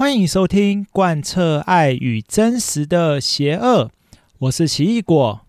欢迎收听贯彻爱与真实的邪恶，我是奇异果。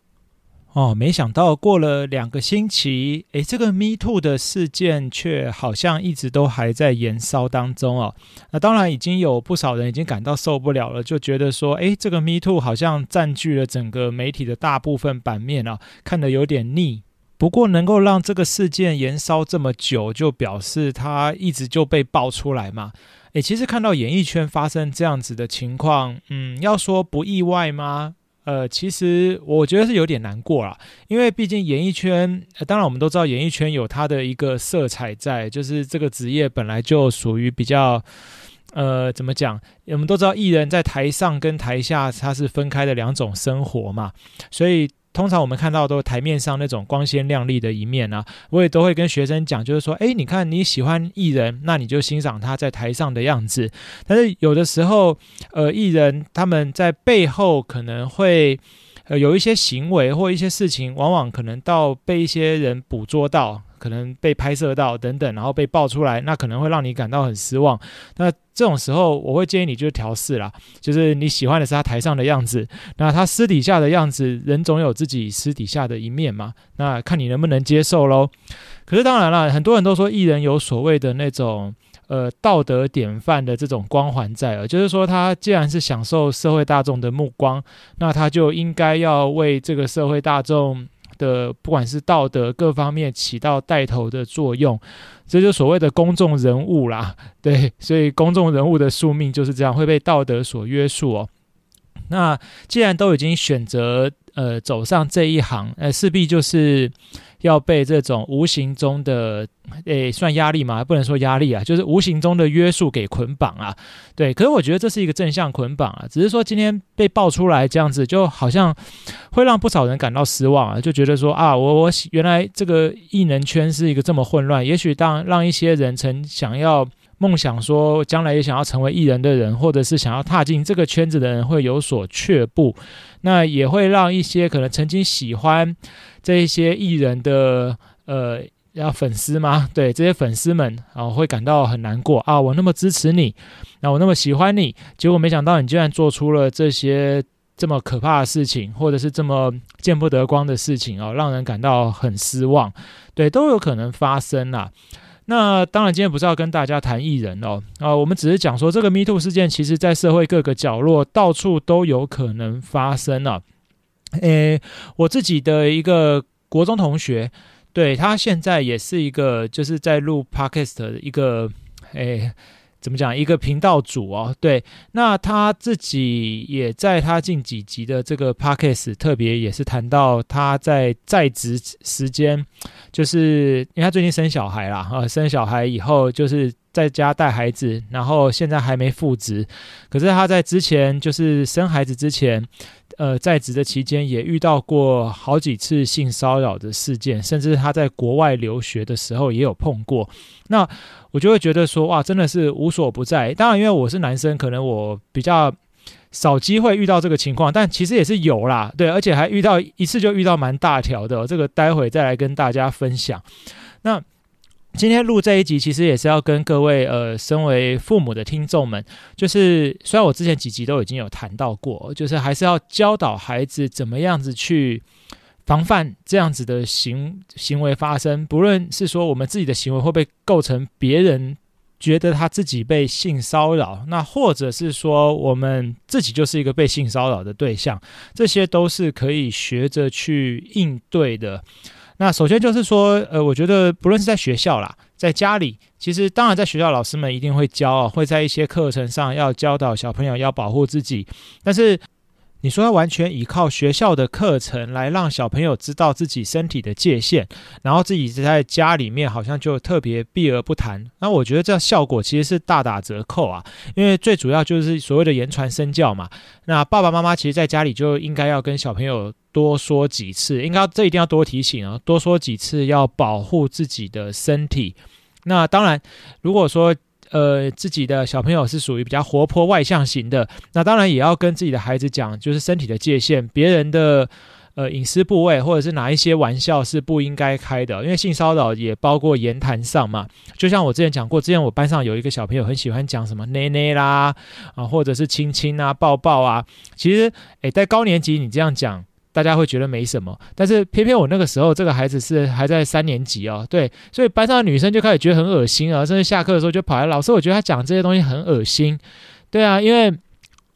哦，没想到过了两个星期，诶，这个 Me Too 的事件却好像一直都还在燃烧当中哦。那当然，已经有不少人已经感到受不了了，就觉得说，诶，这个 Me Too 好像占据了整个媒体的大部分版面啊，看得有点腻。不过，能够让这个事件延烧这么久，就表示他一直就被爆出来嘛。诶，其实看到演艺圈发生这样子的情况，嗯，要说不意外吗？呃，其实我觉得是有点难过啦，因为毕竟演艺圈，当然我们都知道演艺圈有它的一个色彩在，就是这个职业本来就属于比较，呃，怎么讲？我们都知道艺人在台上跟台下它是分开的两种生活嘛，所以。通常我们看到都台面上那种光鲜亮丽的一面啊，我也都会跟学生讲，就是说，哎，你看你喜欢艺人，那你就欣赏他在台上的样子。但是有的时候，呃，艺人他们在背后可能会。呃，有一些行为或一些事情，往往可能到被一些人捕捉到，可能被拍摄到等等，然后被爆出来，那可能会让你感到很失望。那这种时候，我会建议你就调试啦，就是你喜欢的是他台上的样子，那他私底下的样子，人总有自己私底下的一面嘛，那看你能不能接受喽。可是当然了，很多人都说艺人有所谓的那种。呃，道德典范的这种光环在了，就是说，他既然是享受社会大众的目光，那他就应该要为这个社会大众的不管是道德各方面起到带头的作用，这就所谓的公众人物啦。对，所以公众人物的宿命就是这样，会被道德所约束哦。那既然都已经选择呃走上这一行，呃，势必就是。要被这种无形中的，诶，算压力吗？不能说压力啊，就是无形中的约束给捆绑啊。对，可是我觉得这是一个正向捆绑啊，只是说今天被爆出来这样子，就好像会让不少人感到失望啊，就觉得说啊，我我原来这个异能圈是一个这么混乱，也许当让一些人曾想要。梦想说将来也想要成为艺人的人，或者是想要踏进这个圈子的人会有所却步，那也会让一些可能曾经喜欢这一些艺人的呃要粉丝吗？对，这些粉丝们啊会感到很难过啊！我那么支持你，那我那么喜欢你，结果没想到你居然做出了这些这么可怕的事情，或者是这么见不得光的事情啊，让人感到很失望。对，都有可能发生啊。那当然，今天不是要跟大家谈艺人哦，啊，我们只是讲说这个 Me Too 事件，其实在社会各个角落，到处都有可能发生啊。诶，我自己的一个国中同学，对，他现在也是一个就是在录 Podcast 的一个诶。怎么讲？一个频道主哦，对，那他自己也在他近几集的这个 podcast 特别也是谈到他在在职时间，就是因为他最近生小孩啦，啊，生小孩以后就是在家带孩子，然后现在还没复职，可是他在之前就是生孩子之前。呃，在职的期间也遇到过好几次性骚扰的事件，甚至他在国外留学的时候也有碰过。那我就会觉得说，哇，真的是无所不在。当然，因为我是男生，可能我比较少机会遇到这个情况，但其实也是有啦，对，而且还遇到一次就遇到蛮大条的，这个待会再来跟大家分享。那。今天录这一集，其实也是要跟各位呃，身为父母的听众们，就是虽然我之前几集都已经有谈到过，就是还是要教导孩子怎么样子去防范这样子的行行为发生。不论是说我们自己的行为会不会构成别人觉得他自己被性骚扰，那或者是说我们自己就是一个被性骚扰的对象，这些都是可以学着去应对的。那首先就是说，呃，我觉得不论是在学校啦，在家里，其实当然在学校，老师们一定会教啊，会在一些课程上要教导小朋友要保护自己，但是。你说要完全依靠学校的课程来让小朋友知道自己身体的界限，然后自己在家里面好像就特别避而不谈，那我觉得这效果其实是大打折扣啊，因为最主要就是所谓的言传身教嘛。那爸爸妈妈其实在家里就应该要跟小朋友多说几次，应该这一定要多提醒啊，多说几次要保护自己的身体。那当然，如果说。呃，自己的小朋友是属于比较活泼外向型的，那当然也要跟自己的孩子讲，就是身体的界限，别人的呃隐私部位，或者是哪一些玩笑是不应该开的，因为性骚扰也包括言谈上嘛。就像我之前讲过，之前我班上有一个小朋友很喜欢讲什么“奶奶”啦，啊，或者是亲亲啊、抱抱啊。其实，诶，在高年级你这样讲。大家会觉得没什么，但是偏偏我那个时候这个孩子是还在三年级哦，对，所以班上的女生就开始觉得很恶心啊，甚至下课的时候就跑来，老师，我觉得他讲这些东西很恶心，对啊，因为，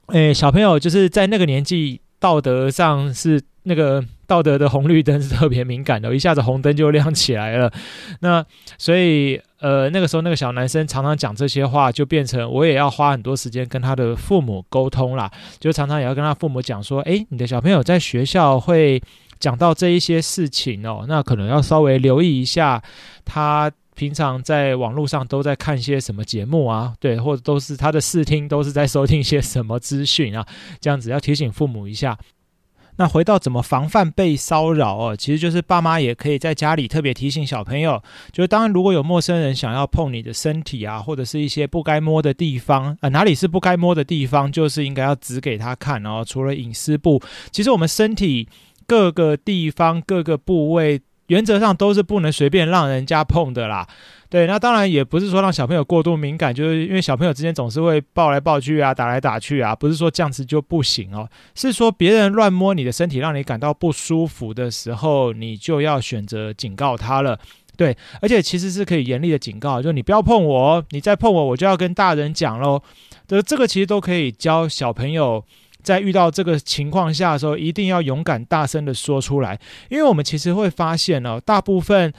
诶，小朋友就是在那个年纪，道德上是那个。道德的红绿灯是特别敏感的，一下子红灯就亮起来了。那所以，呃，那个时候那个小男生常常讲这些话，就变成我也要花很多时间跟他的父母沟通啦。就常常也要跟他父母讲说，诶，你的小朋友在学校会讲到这一些事情哦，那可能要稍微留意一下，他平常在网络上都在看些什么节目啊？对，或者都是他的视听都是在收听一些什么资讯啊？这样子要提醒父母一下。那回到怎么防范被骚扰哦，其实就是爸妈也可以在家里特别提醒小朋友，就是当然如果有陌生人想要碰你的身体啊，或者是一些不该摸的地方，呃，哪里是不该摸的地方，就是应该要指给他看哦。除了隐私部，其实我们身体各个地方各个部位，原则上都是不能随便让人家碰的啦。对，那当然也不是说让小朋友过度敏感，就是因为小朋友之间总是会抱来抱去啊，打来打去啊，不是说这样子就不行哦，是说别人乱摸你的身体，让你感到不舒服的时候，你就要选择警告他了。对，而且其实是可以严厉的警告，就你不要碰我，你再碰我，我就要跟大人讲喽。这这个其实都可以教小朋友在遇到这个情况下的时候，一定要勇敢大声的说出来，因为我们其实会发现哦，大部分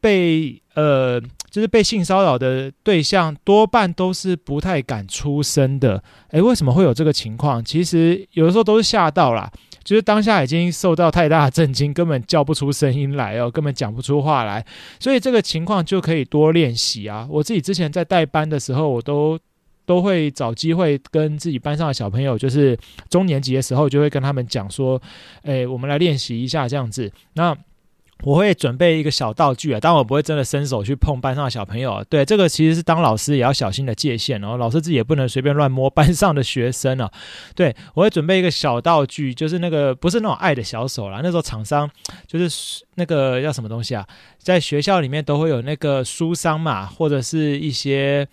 被呃。就是被性骚扰的对象多半都是不太敢出声的。诶，为什么会有这个情况？其实有的时候都是吓到啦，就是当下已经受到太大的震惊，根本叫不出声音来哦，根本讲不出话来。所以这个情况就可以多练习啊。我自己之前在带班的时候，我都都会找机会跟自己班上的小朋友，就是中年级的时候，就会跟他们讲说：“诶，我们来练习一下这样子。”那我会准备一个小道具啊，当然我不会真的伸手去碰班上的小朋友。对，这个其实是当老师也要小心的界限哦。老师自己也不能随便乱摸班上的学生啊。对，我会准备一个小道具，就是那个不是那种爱的小手啦。那时候厂商就是那个叫什么东西啊，在学校里面都会有那个书商嘛，或者是一些。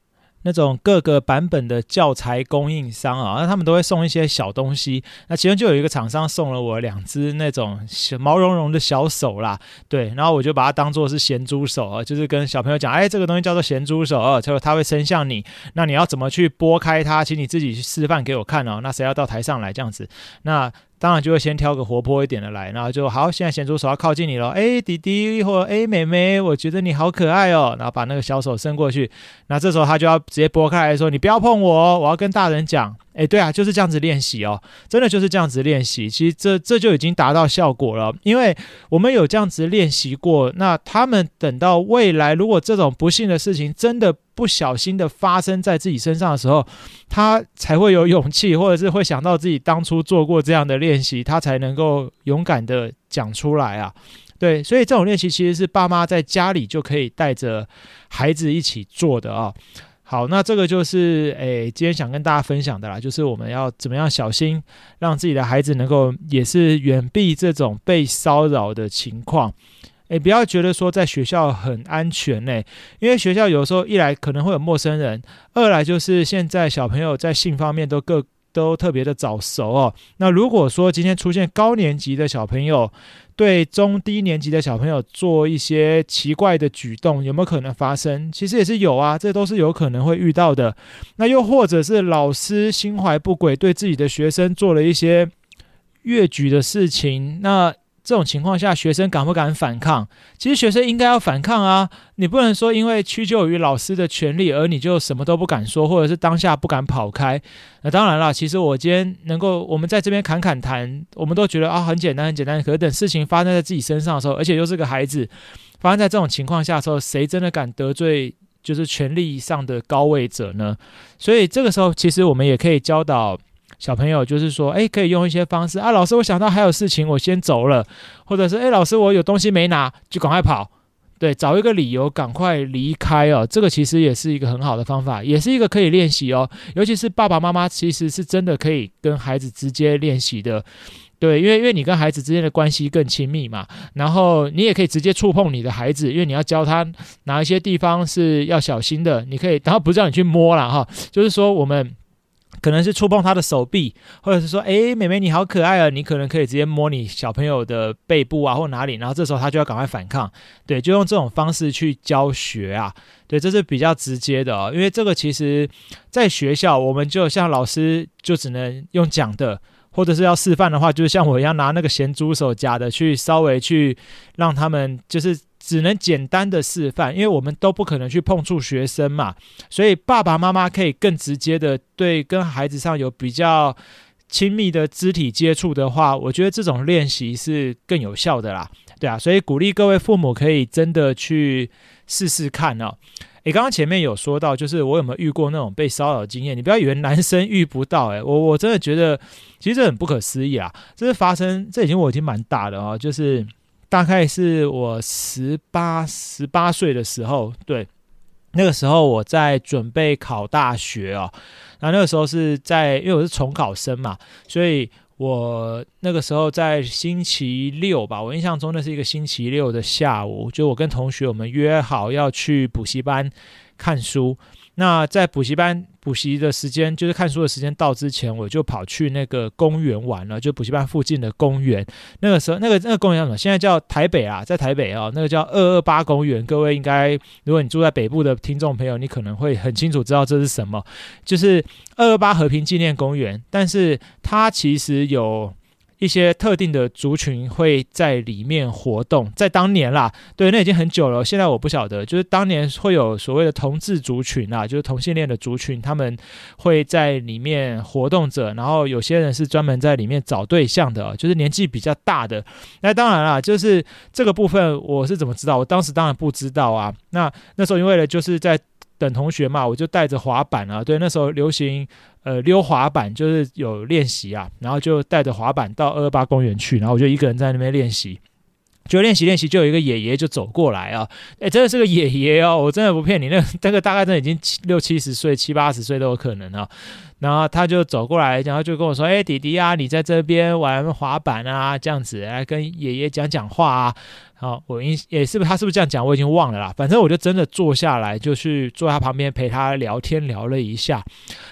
那种各个版本的教材供应商啊，那他们都会送一些小东西。那其中就有一个厂商送了我两只那种毛茸茸的小手啦，对，然后我就把它当做是咸猪手啊，就是跟小朋友讲，哎，这个东西叫做咸猪手啊，就它会伸向你，那你要怎么去拨开它，请你自己去示范给我看哦。那谁要到台上来这样子？那。当然就会先挑个活泼一点的来，然后就好。现在咸猪手要靠近你了，哎，弟弟或哎，妹妹，我觉得你好可爱哦。然后把那个小手伸过去，那这时候他就要直接拨开来说：“你不要碰我，我要跟大人讲。”哎，对啊，就是这样子练习哦，真的就是这样子练习。其实这这就已经达到效果了，因为我们有这样子练习过。那他们等到未来，如果这种不幸的事情真的不小心的发生在自己身上的时候，他才会有勇气，或者是会想到自己当初做过这样的练习，他才能够勇敢的讲出来啊。对，所以这种练习其实是爸妈在家里就可以带着孩子一起做的啊。好，那这个就是诶，今天想跟大家分享的啦，就是我们要怎么样小心，让自己的孩子能够也是远避这种被骚扰的情况。诶，不要觉得说在学校很安全呢，因为学校有时候一来可能会有陌生人，二来就是现在小朋友在性方面都各都特别的早熟哦。那如果说今天出现高年级的小朋友，对中低年级的小朋友做一些奇怪的举动，有没有可能发生？其实也是有啊，这都是有可能会遇到的。那又或者是老师心怀不轨，对自己的学生做了一些越举的事情，那。这种情况下，学生敢不敢反抗？其实学生应该要反抗啊！你不能说因为屈就于老师的权利，而你就什么都不敢说，或者是当下不敢跑开。那当然了，其实我今天能够我们在这边侃侃谈，我们都觉得啊很简单很简单。可是等事情发生在自己身上的时候，而且又是个孩子，发生在这种情况下的时候，谁真的敢得罪就是权力上的高位者呢？所以这个时候，其实我们也可以教导。小朋友就是说，诶，可以用一些方式啊，老师，我想到还有事情，我先走了，或者是，诶，老师，我有东西没拿，就赶快跑，对，找一个理由赶快离开哦，这个其实也是一个很好的方法，也是一个可以练习哦，尤其是爸爸妈妈其实是真的可以跟孩子直接练习的，对，因为因为你跟孩子之间的关系更亲密嘛，然后你也可以直接触碰你的孩子，因为你要教他哪一些地方是要小心的，你可以，然后不是让你去摸了哈，就是说我们。可能是触碰他的手臂，或者是说，诶，妹妹你好可爱啊！你可能可以直接摸你小朋友的背部啊，或哪里，然后这时候他就要赶快反抗，对，就用这种方式去教学啊，对，这是比较直接的，因为这个其实在学校，我们就像老师就只能用讲的，或者是要示范的话，就是像我一样拿那个咸猪手夹的去稍微去让他们就是。只能简单的示范，因为我们都不可能去碰触学生嘛，所以爸爸妈妈可以更直接的对跟孩子上有比较亲密的肢体接触的话，我觉得这种练习是更有效的啦，对啊，所以鼓励各位父母可以真的去试试看哦。诶，刚刚前面有说到，就是我有没有遇过那种被骚扰经验？你不要以为男生遇不到，诶，我我真的觉得其实这很不可思议啊，这是发生，这已经我已经蛮大的哦，就是。大概是我十八十八岁的时候，对，那个时候我在准备考大学哦，然后那个时候是在，因为我是重考生嘛，所以我那个时候在星期六吧，我印象中那是一个星期六的下午，就我跟同学我们约好要去补习班看书。那在补习班补习的时间，就是看书的时间到之前，我就跑去那个公园玩了，就补习班附近的公园。那个时候，那个那个公园叫什么？现在叫台北啊，在台北啊，那个叫二二八公园。各位应该，如果你住在北部的听众朋友，你可能会很清楚知道这是什么，就是二二八和平纪念公园。但是它其实有。一些特定的族群会在里面活动，在当年啦，对，那已经很久了。现在我不晓得，就是当年会有所谓的同志族群啊，就是同性恋的族群，他们会在里面活动着。然后有些人是专门在里面找对象的，就是年纪比较大的。那当然啦，就是这个部分我是怎么知道？我当时当然不知道啊。那那时候因为呢，就是在等同学嘛，我就带着滑板啊，对，那时候流行。呃，溜滑板就是有练习啊，然后就带着滑板到二二八公园去，然后我就一个人在那边练习，就练习练习，就有一个爷爷就走过来啊，诶，真的是个爷爷哦，我真的不骗你，那个那个 大概真的已经七六七十岁、七八十岁都有可能啊。然后他就走过来，然后就跟我说：“哎，弟弟啊，你在这边玩滑板啊，这样子来跟爷爷讲讲话啊。”好，我应也是不是他是不是这样讲？我已经忘了啦。反正我就真的坐下来，就去坐他旁边陪他聊天聊了一下。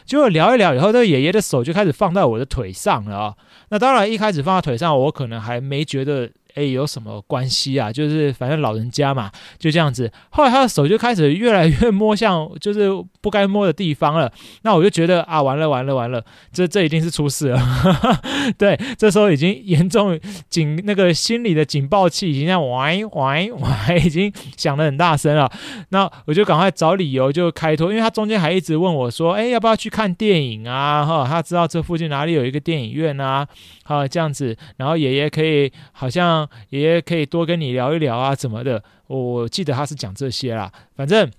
结果聊一聊以后，这个爷爷的手就开始放在我的腿上了啊。那当然，一开始放在腿上，我可能还没觉得。哎，有什么关系啊？就是反正老人家嘛，就这样子。后来他的手就开始越来越摸向就是不该摸的地方了。那我就觉得啊，完了完了完了，这这一定是出事了。对，这时候已经严重警那个心里的警报器已经在喂喂喂，已经响得很大声了。那我就赶快找理由就开脱，因为他中间还一直问我说：“哎，要不要去看电影啊？”哈，他知道这附近哪里有一个电影院啊？好，这样子，然后爷爷可以好像。爷爷可以多跟你聊一聊啊，怎么的？我记得他是讲这些啦。反正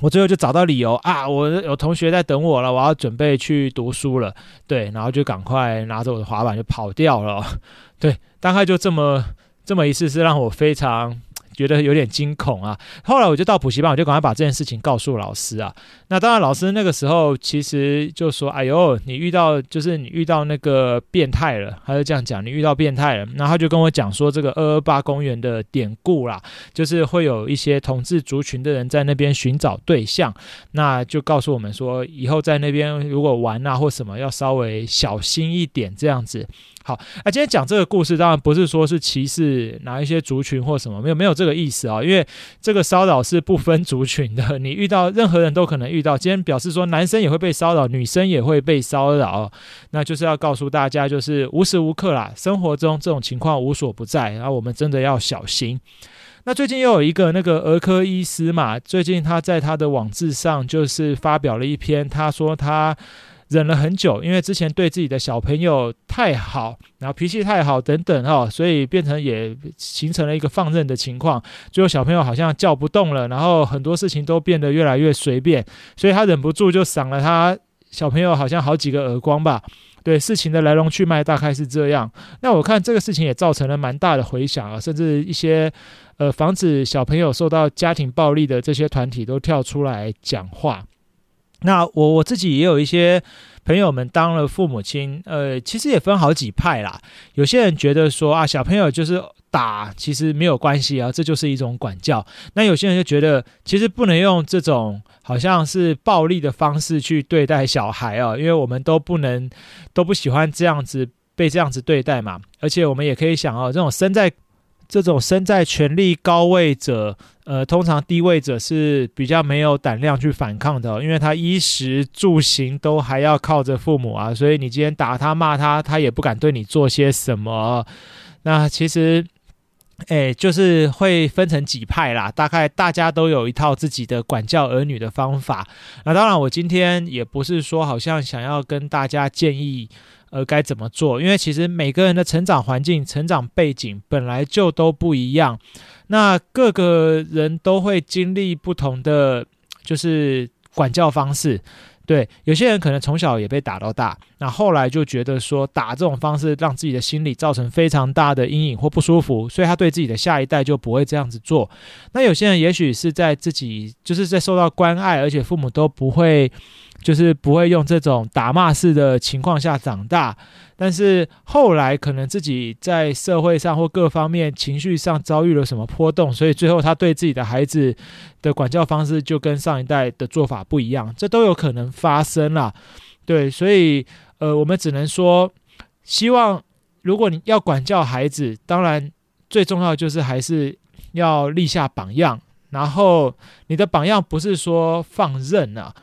我最后就找到理由啊，我有同学在等我了，我要准备去读书了。对，然后就赶快拿着我的滑板就跑掉了。对，大概就这么这么一次，是让我非常。觉得有点惊恐啊！后来我就到补习班，我就赶快把这件事情告诉老师啊。那当然，老师那个时候其实就说：“哎呦，你遇到就是你遇到那个变态了。”他就这样讲：“你遇到变态了。”然后他就跟我讲说：“这个二二八公园的典故啦，就是会有一些同志族群的人在那边寻找对象。那就告诉我们说，以后在那边如果玩啊或什么，要稍微小心一点，这样子。”好，那今天讲这个故事，当然不是说是歧视哪一些族群或什么，没有没有这个意思啊，因为这个骚扰是不分族群的，你遇到任何人都可能遇到。今天表示说男生也会被骚扰，女生也会被骚扰，那就是要告诉大家，就是无时无刻啦，生活中这种情况无所不在，然后我们真的要小心。那最近又有一个那个儿科医师嘛，最近他在他的网志上就是发表了一篇，他说他。忍了很久，因为之前对自己的小朋友太好，然后脾气太好等等哦，所以变成也形成了一个放任的情况。最后小朋友好像叫不动了，然后很多事情都变得越来越随便，所以他忍不住就赏了他小朋友好像好几个耳光吧。对，事情的来龙去脉大概是这样。那我看这个事情也造成了蛮大的回响啊，甚至一些呃防止小朋友受到家庭暴力的这些团体都跳出来讲话。那我我自己也有一些朋友们当了父母亲，呃，其实也分好几派啦。有些人觉得说啊，小朋友就是打，其实没有关系啊，这就是一种管教。那有些人就觉得，其实不能用这种好像是暴力的方式去对待小孩啊，因为我们都不能都不喜欢这样子被这样子对待嘛。而且我们也可以想哦，这种身在这种身在权力高位者，呃，通常低位者是比较没有胆量去反抗的，因为他衣食住行都还要靠着父母啊，所以你今天打他骂他，他也不敢对你做些什么。那其实，哎，就是会分成几派啦，大概大家都有一套自己的管教儿女的方法。那当然，我今天也不是说好像想要跟大家建议。呃，该怎么做？因为其实每个人的成长环境、成长背景本来就都不一样，那各个人都会经历不同的，就是管教方式。对，有些人可能从小也被打到大，那后来就觉得说打这种方式让自己的心理造成非常大的阴影或不舒服，所以他对自己的下一代就不会这样子做。那有些人也许是在自己就是在受到关爱，而且父母都不会。就是不会用这种打骂式的情况下长大，但是后来可能自己在社会上或各方面情绪上遭遇了什么波动，所以最后他对自己的孩子的管教方式就跟上一代的做法不一样，这都有可能发生啦。对，所以呃，我们只能说，希望如果你要管教孩子，当然最重要就是还是要立下榜样，然后你的榜样不是说放任啊。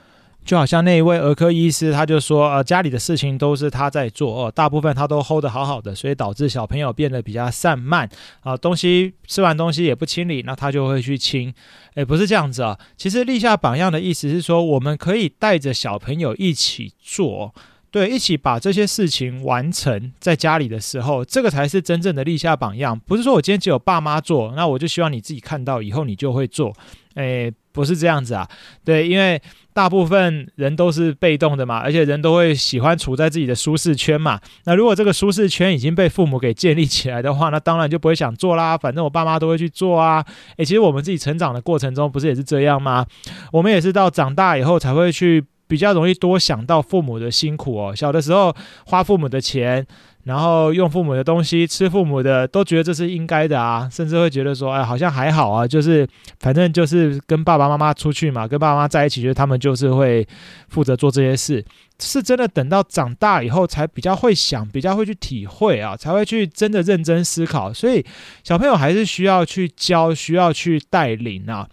就好像那一位儿科医师，他就说，呃，家里的事情都是他在做，哦，大部分他都 hold 得好好的，所以导致小朋友变得比较散漫，啊，东西吃完东西也不清理，那他就会去清，诶，不是这样子啊，其实立下榜样的意思是说，我们可以带着小朋友一起做。对，一起把这些事情完成，在家里的时候，这个才是真正的立下榜样。不是说我今天只有爸妈做，那我就希望你自己看到以后你就会做。诶，不是这样子啊。对，因为大部分人都是被动的嘛，而且人都会喜欢处在自己的舒适圈嘛。那如果这个舒适圈已经被父母给建立起来的话，那当然就不会想做啦。反正我爸妈都会去做啊。诶，其实我们自己成长的过程中，不是也是这样吗？我们也是到长大以后才会去。比较容易多想到父母的辛苦哦。小的时候花父母的钱，然后用父母的东西，吃父母的，都觉得这是应该的啊，甚至会觉得说，哎，好像还好啊，就是反正就是跟爸爸妈妈出去嘛，跟爸爸妈妈在一起，觉得他们就是会负责做这些事。是真的等到长大以后，才比较会想，比较会去体会啊，才会去真的认真思考。所以小朋友还是需要去教，需要去带领啊。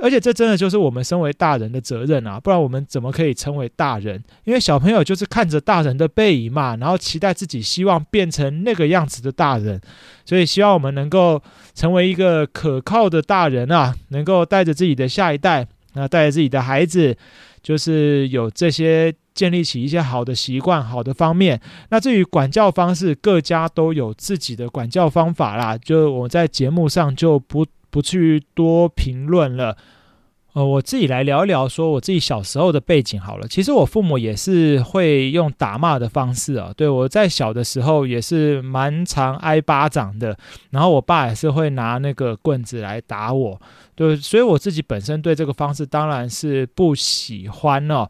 而且这真的就是我们身为大人的责任啊，不然我们怎么可以称为大人？因为小朋友就是看着大人的背影嘛，然后期待自己希望变成那个样子的大人，所以希望我们能够成为一个可靠的大人啊，能够带着自己的下一代，那带着自己的孩子，就是有这些建立起一些好的习惯、好的方面。那至于管教方式，各家都有自己的管教方法啦，就我在节目上就不。不去多评论了，呃，我自己来聊一聊，说我自己小时候的背景好了。其实我父母也是会用打骂的方式啊，对，我在小的时候也是蛮常挨巴掌的，然后我爸也是会拿那个棍子来打我，对，所以我自己本身对这个方式当然是不喜欢哦。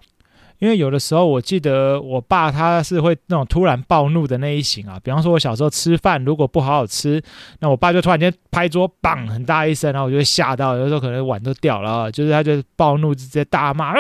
因为有的时候，我记得我爸他是会那种突然暴怒的那一型啊。比方说，我小时候吃饭如果不好好吃，那我爸就突然间拍桌，砰，很大一声，然后我就会吓到，有的时候可能碗都掉了。就是他就暴怒，直接大骂，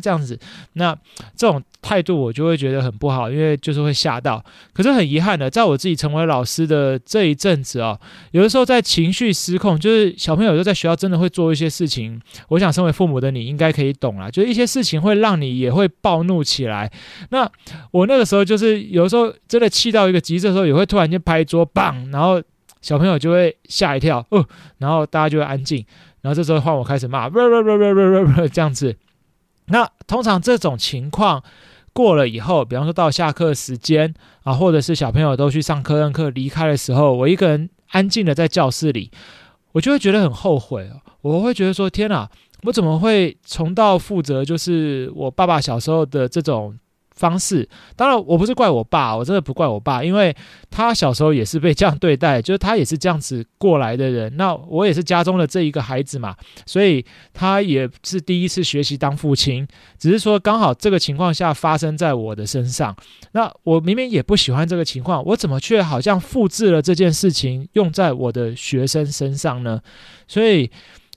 这样子。那这种。态度我就会觉得很不好，因为就是会吓到。可是很遗憾的，在我自己成为老师的这一阵子哦，有的时候在情绪失控，就是小朋友就在学校真的会做一些事情。我想身为父母的你应该可以懂啦，就是一些事情会让你也会暴怒起来。那我那个时候就是有的时候真的气到一个极致的时候，也会突然间拍桌，砰，然后小朋友就会吓一跳，哦，然后大家就会安静，然后这时候换我开始骂，这样子。那通常这种情况过了以后，比方说到下课时间啊，或者是小朋友都去上课任课离开的时候，我一个人安静的在教室里，我就会觉得很后悔。我会觉得说：天哪，我怎么会重蹈覆辙？就是我爸爸小时候的这种方式。当然，我不是怪我爸，我真的不怪我爸，因为他小时候也是被这样对待，就是他也是这样子过来的人。那我也是家中的这一个孩子嘛，所以他也是第一次学习当父亲，只是说刚好这个情况下发生在我的身上。那我明明也不喜欢这个情况，我怎么却好像复制了这件事情用在我的学生身上呢？所以，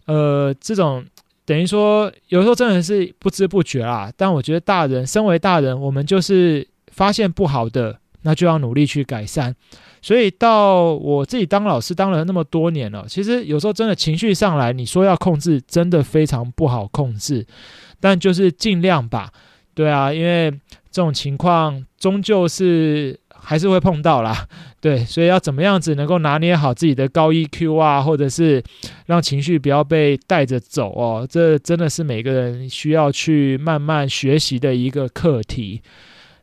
呃，这种。等于说，有时候真的是不知不觉啦。但我觉得大人，身为大人，我们就是发现不好的，那就要努力去改善。所以到我自己当老师当了那么多年了，其实有时候真的情绪上来，你说要控制，真的非常不好控制。但就是尽量吧，对啊，因为这种情况终究是。还是会碰到啦，对，所以要怎么样子能够拿捏好自己的高 EQ 啊，或者是让情绪不要被带着走哦，这真的是每个人需要去慢慢学习的一个课题。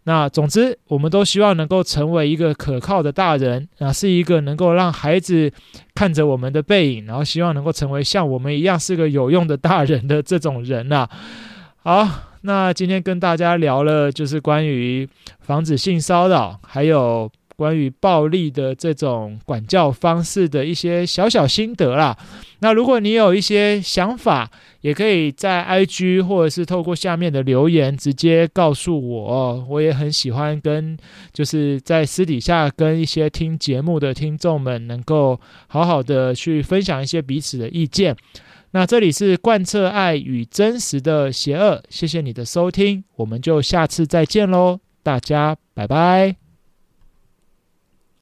那总之，我们都希望能够成为一个可靠的大人啊，是一个能够让孩子看着我们的背影，然后希望能够成为像我们一样是个有用的大人的这种人啊。好。那今天跟大家聊了，就是关于防止性骚扰，还有关于暴力的这种管教方式的一些小小心得啦。那如果你有一些想法，也可以在 IG 或者是透过下面的留言直接告诉我。我也很喜欢跟就是在私底下跟一些听节目的听众们，能够好好的去分享一些彼此的意见。那这里是贯彻爱与真实的邪恶，谢谢你的收听，我们就下次再见喽，大家拜拜。